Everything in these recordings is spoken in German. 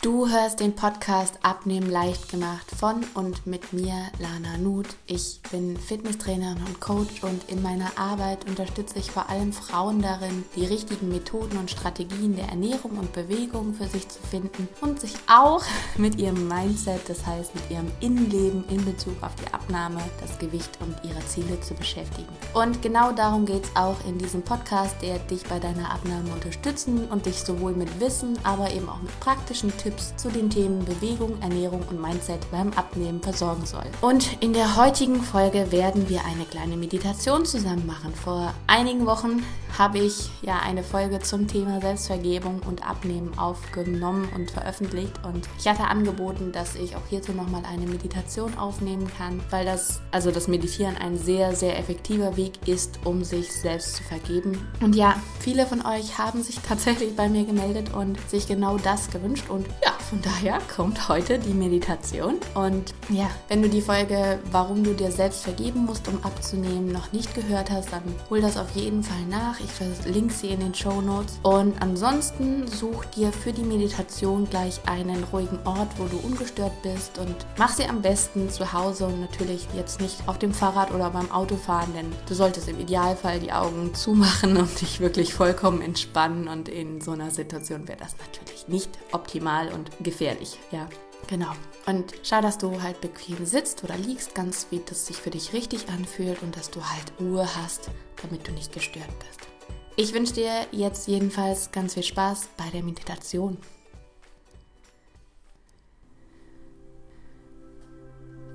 Du hörst den Podcast Abnehmen leicht gemacht von und mit mir, Lana Nuth. Ich bin Fitnesstrainerin und Coach und in meiner Arbeit unterstütze ich vor allem Frauen darin, die richtigen Methoden und Strategien der Ernährung und Bewegung für sich zu finden und sich auch mit ihrem Mindset, das heißt mit ihrem Innenleben in Bezug auf die Abnahme, das Gewicht und ihre Ziele zu beschäftigen. Und genau darum geht es auch in diesem Podcast, der dich bei deiner Abnahme unterstützen und dich sowohl mit Wissen, aber eben auch mit praktischen Tipps Tipps zu den Themen Bewegung, Ernährung und Mindset beim Abnehmen versorgen soll. Und in der heutigen Folge werden wir eine kleine Meditation zusammen machen. Vor einigen Wochen habe ich ja eine Folge zum Thema Selbstvergebung und Abnehmen aufgenommen und veröffentlicht und ich hatte angeboten, dass ich auch hierzu nochmal eine Meditation aufnehmen kann, weil das, also das Meditieren ein sehr, sehr effektiver Weg ist, um sich selbst zu vergeben. Und ja, viele von euch haben sich tatsächlich bei mir gemeldet und sich genau das gewünscht und ja, von daher kommt heute die Meditation. Und ja, wenn du die Folge, warum du dir selbst vergeben musst, um abzunehmen, noch nicht gehört hast, dann hol das auf jeden Fall nach. Ich verlinke sie in den Show Notes. Und ansonsten such dir für die Meditation gleich einen ruhigen Ort, wo du ungestört bist und mach sie am besten zu Hause und natürlich jetzt nicht auf dem Fahrrad oder beim Autofahren, denn du solltest im Idealfall die Augen zumachen und dich wirklich vollkommen entspannen. Und in so einer Situation wäre das natürlich nicht optimal und gefährlich. Ja, genau. Und schau, dass du halt bequem sitzt oder liegst, ganz wie das sich für dich richtig anfühlt und dass du halt Ruhe hast, damit du nicht gestört bist. Ich wünsche dir jetzt jedenfalls ganz viel Spaß bei der Meditation.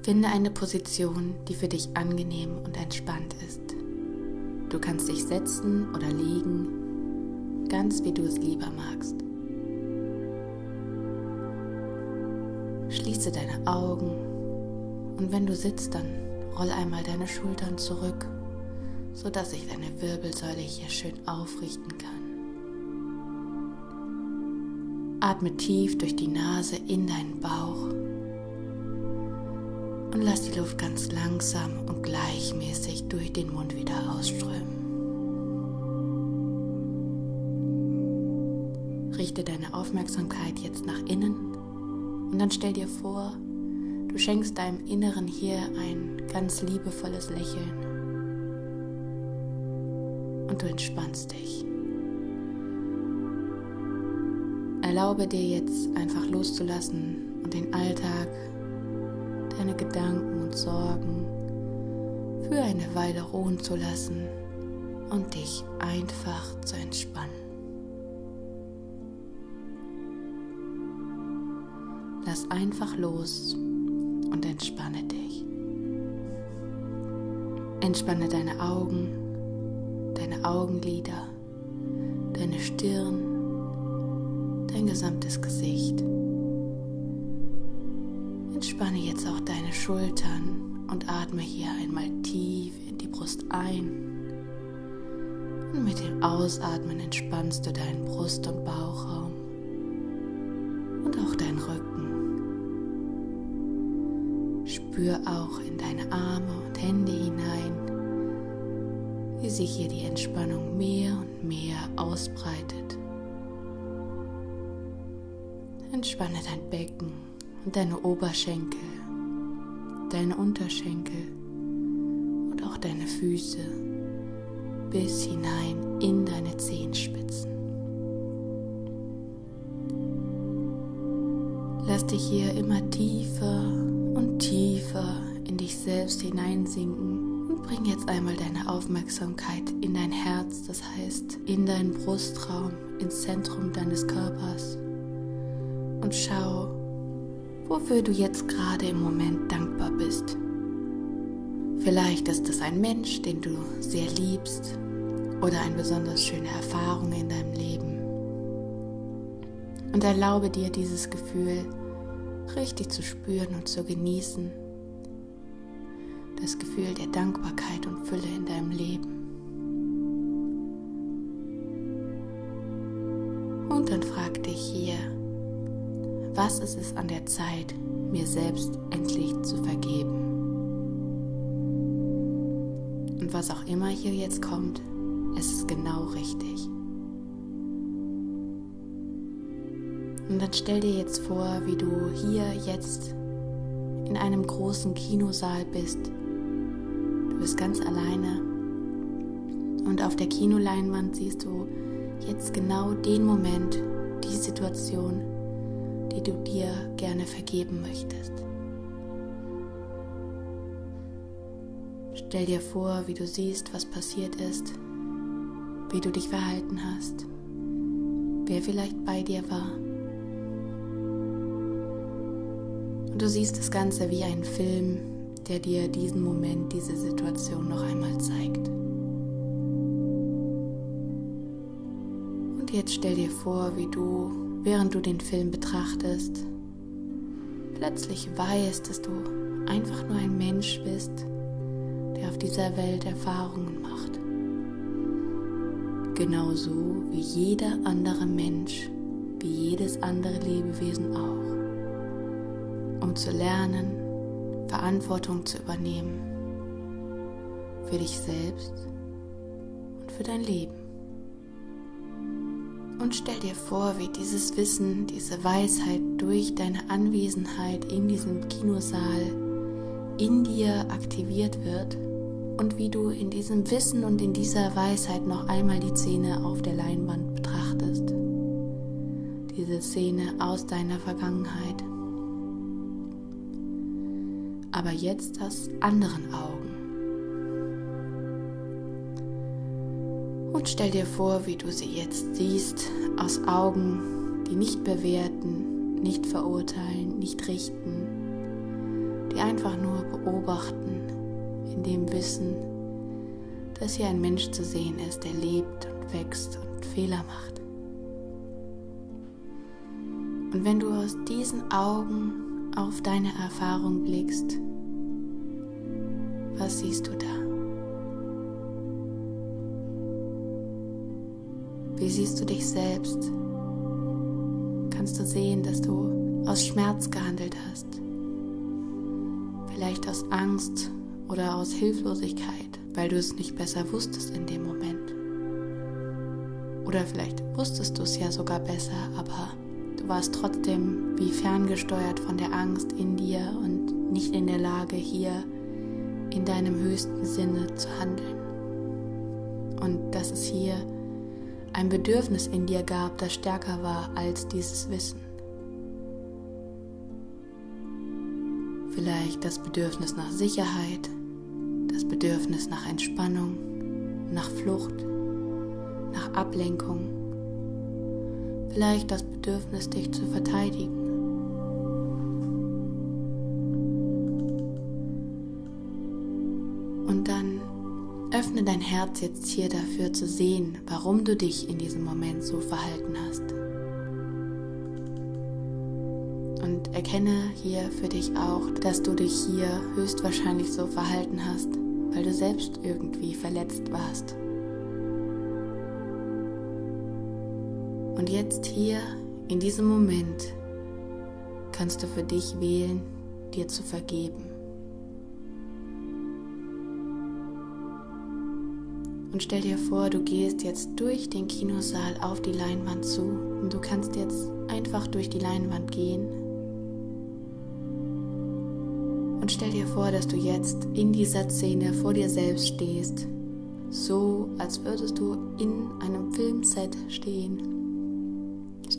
Finde eine Position, die für dich angenehm und entspannt ist. Du kannst dich setzen oder liegen, ganz wie du es lieber magst. Schließe deine Augen und wenn du sitzt, dann roll einmal deine Schultern zurück, sodass sich deine Wirbelsäule hier schön aufrichten kann. Atme tief durch die Nase in deinen Bauch und lass die Luft ganz langsam und gleichmäßig durch den Mund wieder ausströmen. Richte deine Aufmerksamkeit jetzt nach innen und dann stell dir vor, du schenkst deinem Inneren hier ein ganz liebevolles Lächeln. Und du entspannst dich. Erlaube dir jetzt einfach loszulassen und den Alltag, deine Gedanken und Sorgen für eine Weile ruhen zu lassen und dich einfach zu entspannen. Lass einfach los und entspanne dich. Entspanne deine Augen, deine Augenlider, deine Stirn, dein gesamtes Gesicht. Entspanne jetzt auch deine Schultern und atme hier einmal tief in die Brust ein. Und mit dem Ausatmen entspannst du deinen Brust- und Bauchraum Spür auch in deine Arme und Hände hinein, wie sich hier die Entspannung mehr und mehr ausbreitet. Entspanne dein Becken und deine Oberschenkel, deine Unterschenkel und auch deine Füße bis hinein in deine Zehenspitzen. Lass dich hier immer tiefer und tiefer in dich selbst hineinsinken und bring jetzt einmal deine Aufmerksamkeit in dein Herz, das heißt in deinen Brustraum, ins Zentrum deines Körpers und schau, wofür du jetzt gerade im Moment dankbar bist. Vielleicht ist es ein Mensch, den du sehr liebst oder eine besonders schöne Erfahrung in deinem Leben. Und erlaube dir dieses Gefühl richtig zu spüren und zu genießen. Das Gefühl der Dankbarkeit und Fülle in deinem Leben. Und dann frag dich hier, was ist es an der Zeit, mir selbst endlich zu vergeben? Und was auch immer hier jetzt kommt, es ist genau richtig. Und dann stell dir jetzt vor, wie du hier jetzt in einem großen Kinosaal bist. Du bist ganz alleine. Und auf der Kinoleinwand siehst du jetzt genau den Moment, die Situation, die du dir gerne vergeben möchtest. Stell dir vor, wie du siehst, was passiert ist, wie du dich verhalten hast, wer vielleicht bei dir war. Und du siehst das Ganze wie ein Film, der dir diesen Moment, diese Situation noch einmal zeigt. Und jetzt stell dir vor, wie du, während du den Film betrachtest, plötzlich weißt, dass du einfach nur ein Mensch bist, der auf dieser Welt Erfahrungen macht. Genauso wie jeder andere Mensch, wie jedes andere Lebewesen auch. Zu lernen, Verantwortung zu übernehmen. Für dich selbst und für dein Leben. Und stell dir vor, wie dieses Wissen, diese Weisheit durch deine Anwesenheit in diesem Kinosaal in dir aktiviert wird und wie du in diesem Wissen und in dieser Weisheit noch einmal die Szene auf der Leinwand betrachtest. Diese Szene aus deiner Vergangenheit. Aber jetzt aus anderen Augen. Und stell dir vor, wie du sie jetzt siehst, aus Augen, die nicht bewerten, nicht verurteilen, nicht richten, die einfach nur beobachten in dem Wissen, dass hier ein Mensch zu sehen ist, der lebt und wächst und Fehler macht. Und wenn du aus diesen Augen auf deine Erfahrung blickst, was siehst du da? Wie siehst du dich selbst? Kannst du sehen, dass du aus Schmerz gehandelt hast? Vielleicht aus Angst oder aus Hilflosigkeit, weil du es nicht besser wusstest in dem Moment. Oder vielleicht wusstest du es ja sogar besser, aber du warst trotzdem wie ferngesteuert von der Angst in dir und nicht in der Lage, hier in deinem höchsten Sinne zu handeln. Und dass es hier ein Bedürfnis in dir gab, das stärker war als dieses Wissen. Vielleicht das Bedürfnis nach Sicherheit, das Bedürfnis nach Entspannung, nach Flucht, nach Ablenkung, vielleicht das Bedürfnis, dich zu verteidigen. Und dann öffne dein Herz jetzt hier dafür zu sehen, warum du dich in diesem Moment so verhalten hast. Und erkenne hier für dich auch, dass du dich hier höchstwahrscheinlich so verhalten hast, weil du selbst irgendwie verletzt warst. Und jetzt hier, in diesem Moment, kannst du für dich wählen, dir zu vergeben. Und stell dir vor, du gehst jetzt durch den Kinosaal auf die Leinwand zu und du kannst jetzt einfach durch die Leinwand gehen und stell dir vor, dass du jetzt in dieser Szene vor dir selbst stehst, so als würdest du in einem Filmset stehen.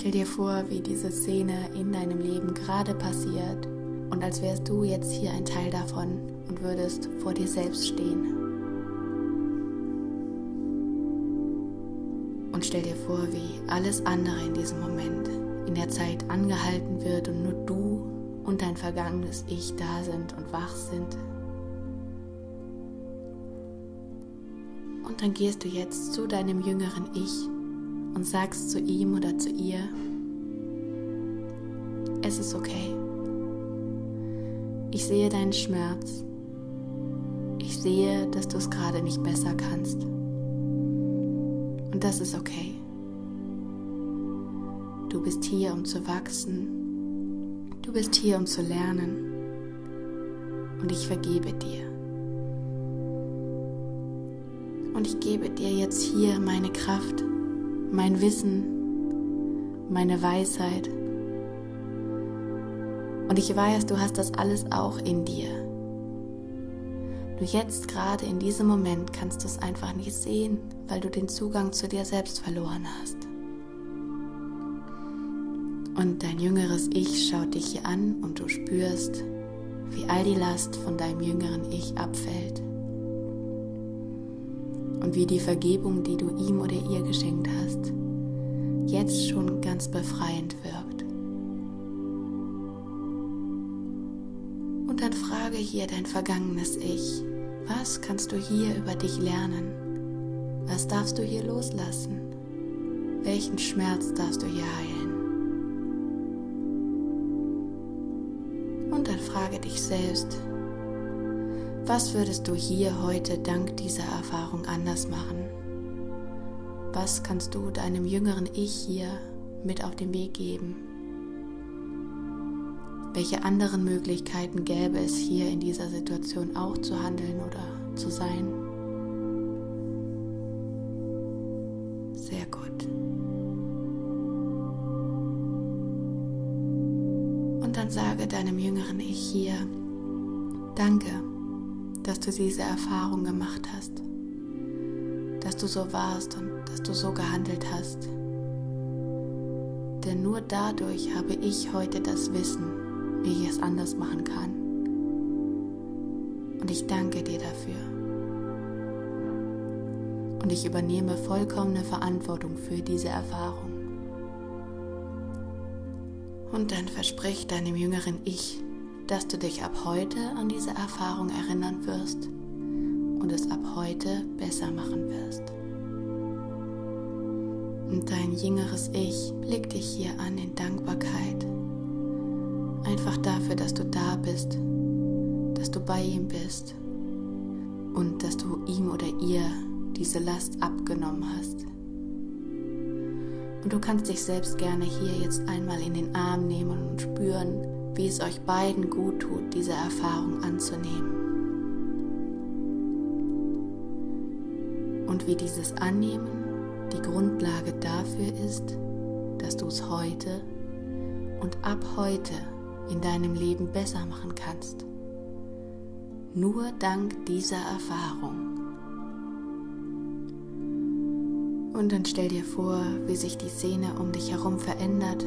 Stell dir vor, wie diese Szene in deinem Leben gerade passiert und als wärst du jetzt hier ein Teil davon und würdest vor dir selbst stehen. Und stell dir vor, wie alles andere in diesem Moment in der Zeit angehalten wird und nur du und dein vergangenes Ich da sind und wach sind. Und dann gehst du jetzt zu deinem jüngeren Ich und sagst zu ihm oder zu ihr, es ist okay. Ich sehe deinen Schmerz. Ich sehe, dass du es gerade nicht besser kannst. Und das ist okay. Du bist hier, um zu wachsen Du bist hier, um zu lernen. Und ich vergebe dir. Und ich gebe dir jetzt hier meine Kraft, mein Wissen, meine Weisheit, Und ich weiß, du hast das alles auch in dir. Nur jetzt gerade in diesem Moment kannst du es einfach nicht sehen, weil du den Zugang zu dir selbst verloren hast. Und dein jüngeres Ich schaut dich hier an und du spürst, wie all die Last von deinem jüngeren Ich abfällt. Wie die Vergebung, die du ihm oder ihr geschenkt hast, jetzt schon ganz befreiend wirkt. Und dann frage hier dein vergangenes Ich, was kannst du hier über dich lernen? Was darfst du hier loslassen? Welchen Schmerz darfst du hier heilen? Und dann frage dich selbst, was würdest du hier heute dank dieser Erfahrung anders machen? Was kannst du deinem jüngeren Ich hier mit auf den Weg geben? Welche anderen Möglichkeiten gäbe es hier in dieser Situation auch zu handeln oder zu sein? Sehr gut. Und dann sage deinem jüngeren Ich hier, danke, dass du diese Erfahrung gemacht hast, dass du so warst und dass du so gehandelt hast. Denn nur dadurch habe ich heute das Wissen, wie ich es anders machen kann. Und ich danke dir dafür. Und ich übernehme vollkommene Verantwortung für diese Erfahrung. Und dann versprich deinem jüngeren Ich, dass du dich ab heute an diese Erfahrung erinnern wirst und es ab heute besser machen wirst. Und dein jüngeres Ich blickt dich hier an in Dankbarkeit Einfach dafür, dass du da bist, dass du bei ihm bist und dass du ihm oder ihr diese Last abgenommen hast. Und du kannst dich selbst gerne hier jetzt einmal in den Arm nehmen und spüren, wie es euch beiden gut tut, diese Erfahrung anzunehmen. Und wie dieses Annehmen die Grundlage dafür ist, dass du es heute und ab heute in deinem Leben besser machen kannst. Nur dank dieser Erfahrung. Und dann stell dir vor, wie sich die Szene um dich herum verändert,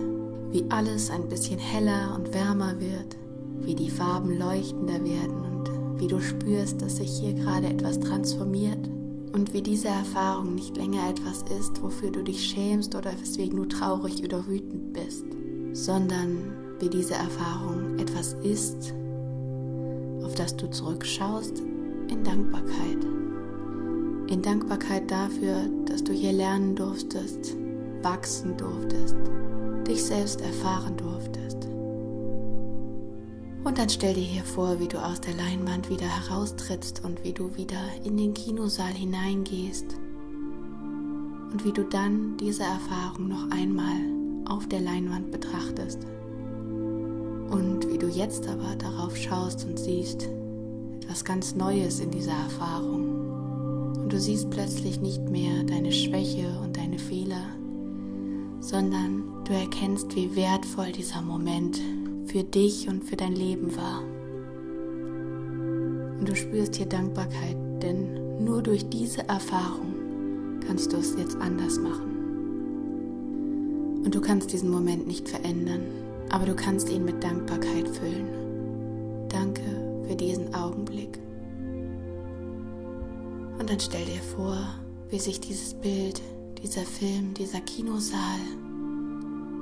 wie alles ein bisschen heller und wärmer wird, wie die Farben leuchtender werden und wie du spürst, dass sich hier gerade etwas transformiert und wie diese Erfahrung nicht länger etwas ist, wofür du dich schämst oder weswegen du traurig oder wütend bist, sondern wie diese Erfahrung etwas ist, auf das du zurückschaust in Dankbarkeit. In Dankbarkeit dafür, dass du hier lernen durftest, wachsen durftest, dich selbst erfahren durftest. Und dann stell dir hier vor, wie du aus der Leinwand wieder heraustrittst und wie du wieder in den Kinosaal hineingehst und wie du dann diese Erfahrung noch einmal auf der Leinwand betrachtest. Und wie du jetzt aber darauf schaust und siehst etwas ganz Neues in dieser Erfahrung. Und du siehst plötzlich nicht mehr deine Schwäche und deine Fehler, sondern du erkennst, wie wertvoll dieser Moment für dich und für dein Leben war. Und du spürst hier Dankbarkeit, denn nur durch diese Erfahrung kannst du es jetzt anders machen. Und du kannst diesen Moment nicht verändern, aber du kannst ihn mit Dankbarkeit füllen. Danke für diesen Augenblick. Und dann stell dir vor, wie sich dieses Bild, dieser Film, dieser Kinosaal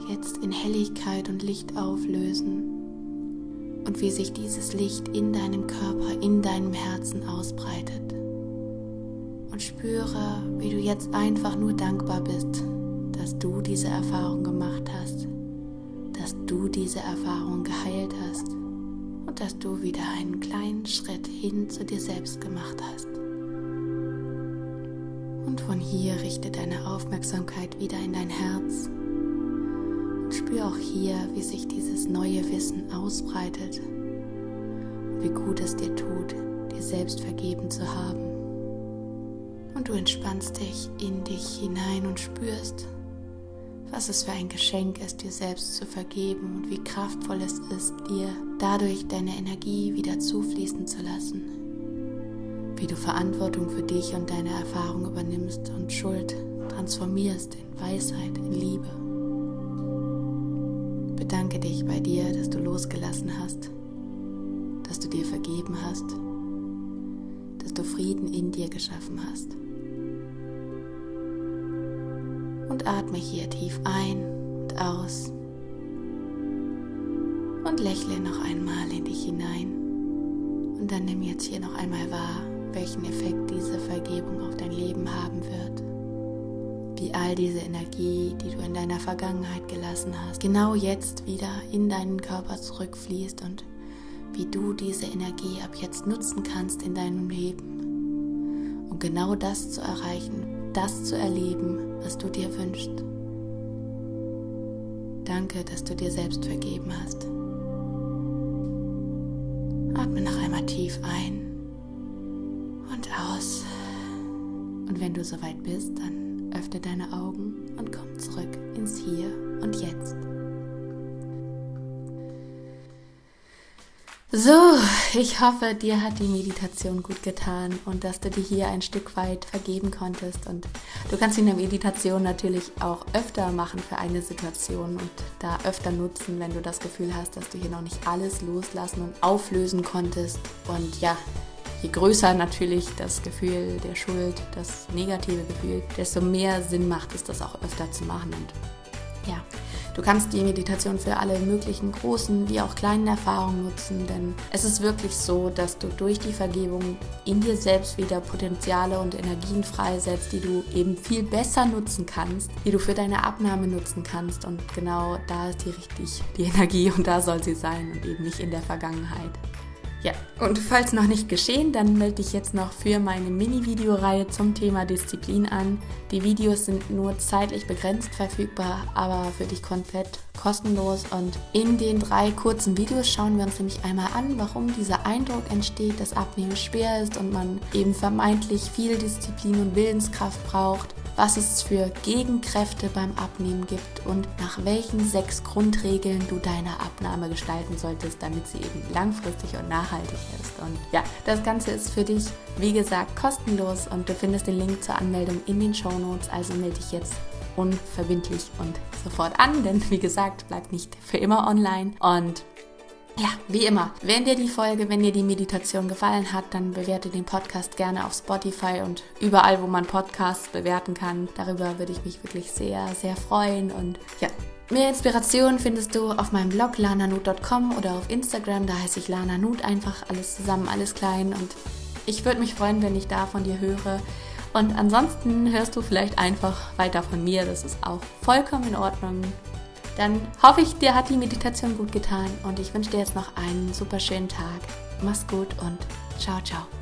jetzt in Helligkeit und Licht auflösen und wie sich dieses Licht in deinem Körper, in deinem Herzen ausbreitet. Und spüre, wie du jetzt einfach nur dankbar bist, dass du diese Erfahrung gemacht hast dass du diese Erfahrung geheilt hast und dass du wieder einen kleinen Schritt hin zu dir selbst gemacht hast. Und von hier richte deine Aufmerksamkeit wieder in dein Herz und spür auch hier, wie sich dieses neue Wissen ausbreitet und wie gut es dir tut, dir selbst vergeben zu haben. Und du entspannst dich in dich hinein und spürst, was es für ein Geschenk ist, dir selbst zu vergeben und wie kraftvoll es ist, dir dadurch deine Energie wieder zufließen zu lassen. Wie du Verantwortung für dich und deine Erfahrung übernimmst und Schuld transformierst in Weisheit, in Liebe. Bedanke dich bei dir, dass du losgelassen hast, dass du dir vergeben hast, dass du Frieden in dir geschaffen hast. und atme hier tief ein und aus und lächle noch einmal in dich hinein. Und dann nimm jetzt hier noch einmal wahr, welchen Effekt diese Vergebung auf dein Leben haben wird. Wie all diese Energie, die du in deiner Vergangenheit gelassen hast, genau jetzt wieder in deinen Körper zurückfließt und wie du diese Energie ab jetzt nutzen kannst in deinem Leben, um genau das zu erreichen, das zu erleben, was du dir wünschst. Danke, dass du dir selbst vergeben hast. Atme noch einmal tief ein Und wenn du soweit bist, dann öffne deine Augen und komm zurück ins Hier und Jetzt. So, ich hoffe, dir hat die Meditation gut getan und dass du dir hier ein Stück weit vergeben konntest. Und du kannst in der Meditation natürlich auch öfter machen für eine Situation und da öfter nutzen, wenn du das Gefühl hast, dass du hier noch nicht alles loslassen und auflösen konntest. Und ja, je größer natürlich das Gefühl der Schuld, das negative Gefühl, desto mehr Sinn macht es, das auch öfter zu machen. Und ja, Du kannst die Meditation für alle möglichen großen wie auch kleinen Erfahrungen nutzen, denn es ist wirklich so, dass du durch die Vergebung in dir selbst wieder Potenziale und Energien freisetzt, die du eben viel besser nutzen kannst, die du für deine Abnahme nutzen kannst. Und genau da ist die richtig die Energie und da soll sie sein und eben nicht in der Vergangenheit. Ja, und falls noch nicht geschehen, dann melde dich jetzt noch für meine Mini-Videoreihe zum Thema Disziplin an. Die Videos sind nur zeitlich begrenzt verfügbar, aber für dich komplett kostenlos. Und in den drei kurzen Videos schauen wir uns nämlich einmal an, warum dieser Eindruck entsteht, dass Abnehmen schwer ist und man eben vermeintlich viel Disziplin und Willenskraft braucht was es für Gegenkräfte beim Abnehmen gibt und nach welchen sechs Grundregeln du deine Abnahme gestalten solltest, damit sie eben langfristig und nachhaltig ist. Und ja, das Ganze ist für dich, wie gesagt, kostenlos und du findest den Link zur Anmeldung in den Show Notes. Also melde dich jetzt unverbindlich und sofort an, denn wie gesagt, bleibt nicht für immer online. Und ja, wie immer, wenn dir die Folge, wenn dir die Meditation gefallen hat, dann bewerte den Podcast gerne auf Spotify und überall, wo man Podcasts bewerten kann. Darüber würde ich mich wirklich sehr, sehr freuen. Und ja, mehr Inspiration findest du auf meinem Blog lananut.com oder auf Instagram. Da heiße ich lananut einfach alles zusammen, alles klein. Und ich würde mich freuen, wenn ich da von dir höre. Und ansonsten hörst du vielleicht einfach weiter von mir. Das ist auch vollkommen in Ordnung. Dann hoffe ich, dir hat die Meditation gut getan und ich wünsche dir jetzt noch einen super schönen Tag. Mach's gut und ciao, ciao.